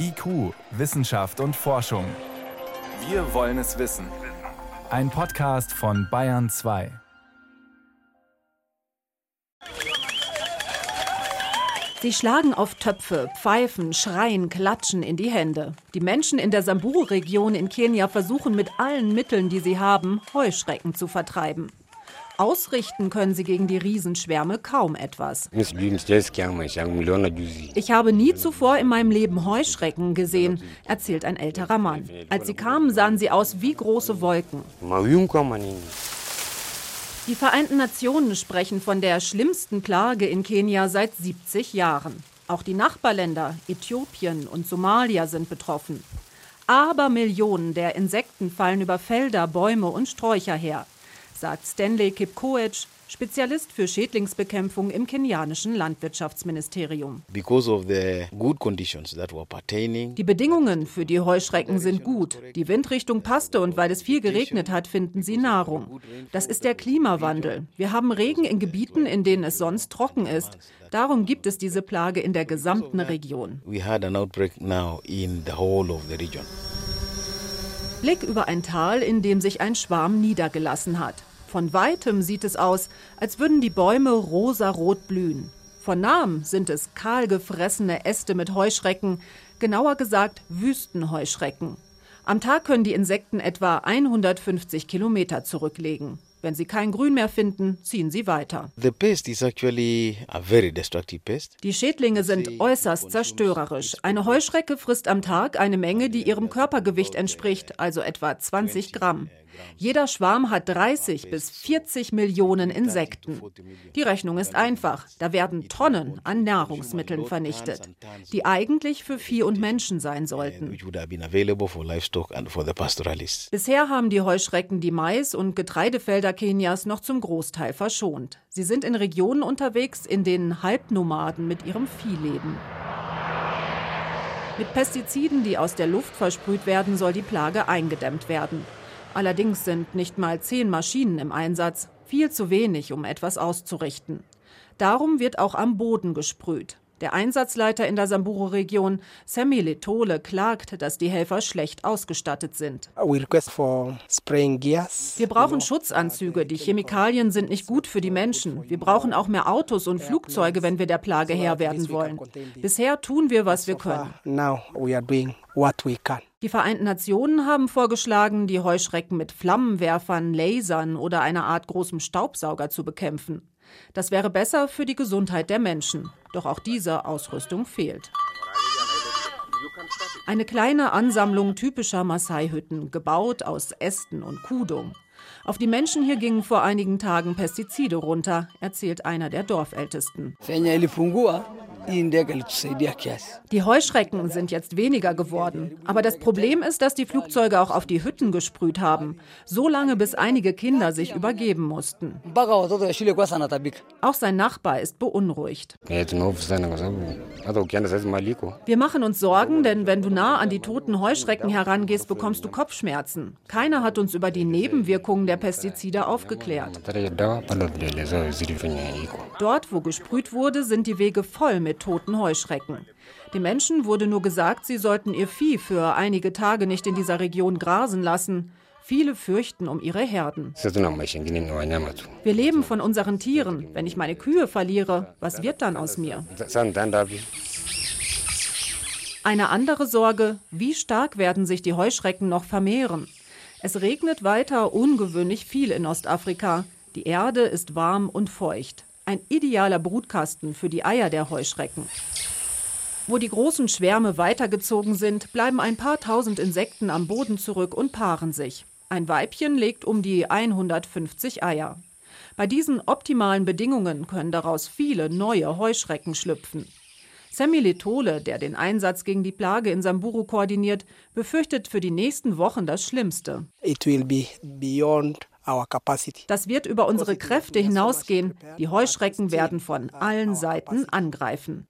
IQ, Wissenschaft und Forschung. Wir wollen es wissen. Ein Podcast von Bayern 2. Sie schlagen auf Töpfe, pfeifen, schreien, klatschen in die Hände. Die Menschen in der Samburu-Region in Kenia versuchen mit allen Mitteln, die sie haben, Heuschrecken zu vertreiben. Ausrichten können sie gegen die Riesenschwärme kaum etwas. Ich habe nie zuvor in meinem Leben Heuschrecken gesehen, erzählt ein älterer Mann. Als sie kamen, sahen sie aus wie große Wolken. Die Vereinten Nationen sprechen von der schlimmsten Plage in Kenia seit 70 Jahren. Auch die Nachbarländer Äthiopien und Somalia sind betroffen. Aber Millionen der Insekten fallen über Felder, Bäume und Sträucher her, sagt Stanley Kipkoech, Spezialist für Schädlingsbekämpfung im kenianischen Landwirtschaftsministerium. Die Bedingungen für die Heuschrecken sind gut. Die Windrichtung passte und weil es viel geregnet hat, finden sie Nahrung. Das ist der Klimawandel. Wir haben Regen in Gebieten, in denen es sonst trocken ist. Darum gibt es diese Plage in der gesamten Region. Blick über ein Tal, in dem sich ein Schwarm niedergelassen hat. Von weitem sieht es aus, als würden die Bäume rosarot blühen. Von nahem sind es kahlgefressene Äste mit Heuschrecken, genauer gesagt Wüstenheuschrecken. Am Tag können die Insekten etwa 150 Kilometer zurücklegen. Wenn sie kein Grün mehr finden, ziehen sie weiter. Die Schädlinge sind äußerst zerstörerisch. Eine Heuschrecke frisst am Tag eine Menge, die ihrem Körpergewicht entspricht, also etwa 20 Gramm. Jeder Schwarm hat 30 bis 40 Millionen Insekten. Die Rechnung ist einfach. Da werden Tonnen an Nahrungsmitteln vernichtet, die eigentlich für Vieh und Menschen sein sollten. Bisher haben die Heuschrecken die Mais- und Getreidefelder Kenias noch zum Großteil verschont. Sie sind in Regionen unterwegs, in denen Halbnomaden mit ihrem Vieh leben. Mit Pestiziden, die aus der Luft versprüht werden, soll die Plage eingedämmt werden. Allerdings sind nicht mal zehn Maschinen im Einsatz, viel zu wenig, um etwas auszurichten. Darum wird auch am Boden gesprüht. Der Einsatzleiter in der Samburu-Region, Sammy Letole, klagt, dass die Helfer schlecht ausgestattet sind. Wir brauchen Schutzanzüge. Die Chemikalien sind nicht gut für die Menschen. Wir brauchen auch mehr Autos und Flugzeuge, wenn wir der Plage Herr werden wollen. Bisher tun wir, was wir können. Die Vereinten Nationen haben vorgeschlagen, die Heuschrecken mit Flammenwerfern, Lasern oder einer Art großem Staubsauger zu bekämpfen. Das wäre besser für die Gesundheit der Menschen. Doch auch diese Ausrüstung fehlt. Eine kleine Ansammlung typischer Maasai-Hütten, gebaut aus Ästen und Kudung. Auf die Menschen hier gingen vor einigen Tagen Pestizide runter, erzählt einer der Dorfältesten. Die Heuschrecken sind jetzt weniger geworden. Aber das Problem ist, dass die Flugzeuge auch auf die Hütten gesprüht haben. So lange, bis einige Kinder sich übergeben mussten. Auch sein Nachbar ist beunruhigt. Wir machen uns Sorgen, denn wenn du nah an die toten Heuschrecken herangehst, bekommst du Kopfschmerzen. Keiner hat uns über die Nebenwirkungen der Pestizide aufgeklärt. Dort, wo gesprüht wurde, sind die Wege voll mit toten Heuschrecken. Den Menschen wurde nur gesagt, sie sollten ihr Vieh für einige Tage nicht in dieser Region grasen lassen. Viele fürchten um ihre Herden. Wir leben von unseren Tieren. Wenn ich meine Kühe verliere, was wird dann aus mir? Eine andere Sorge, wie stark werden sich die Heuschrecken noch vermehren? Es regnet weiter ungewöhnlich viel in Ostafrika. Die Erde ist warm und feucht. Ein idealer Brutkasten für die Eier der Heuschrecken. Wo die großen Schwärme weitergezogen sind, bleiben ein paar tausend Insekten am Boden zurück und paaren sich. Ein Weibchen legt um die 150 Eier. Bei diesen optimalen Bedingungen können daraus viele neue Heuschrecken schlüpfen. Sammy Letole, der den Einsatz gegen die Plage in Samburu koordiniert, befürchtet für die nächsten Wochen das Schlimmste. It will be beyond das wird über unsere Kräfte hinausgehen. Die Heuschrecken werden von allen Seiten angreifen.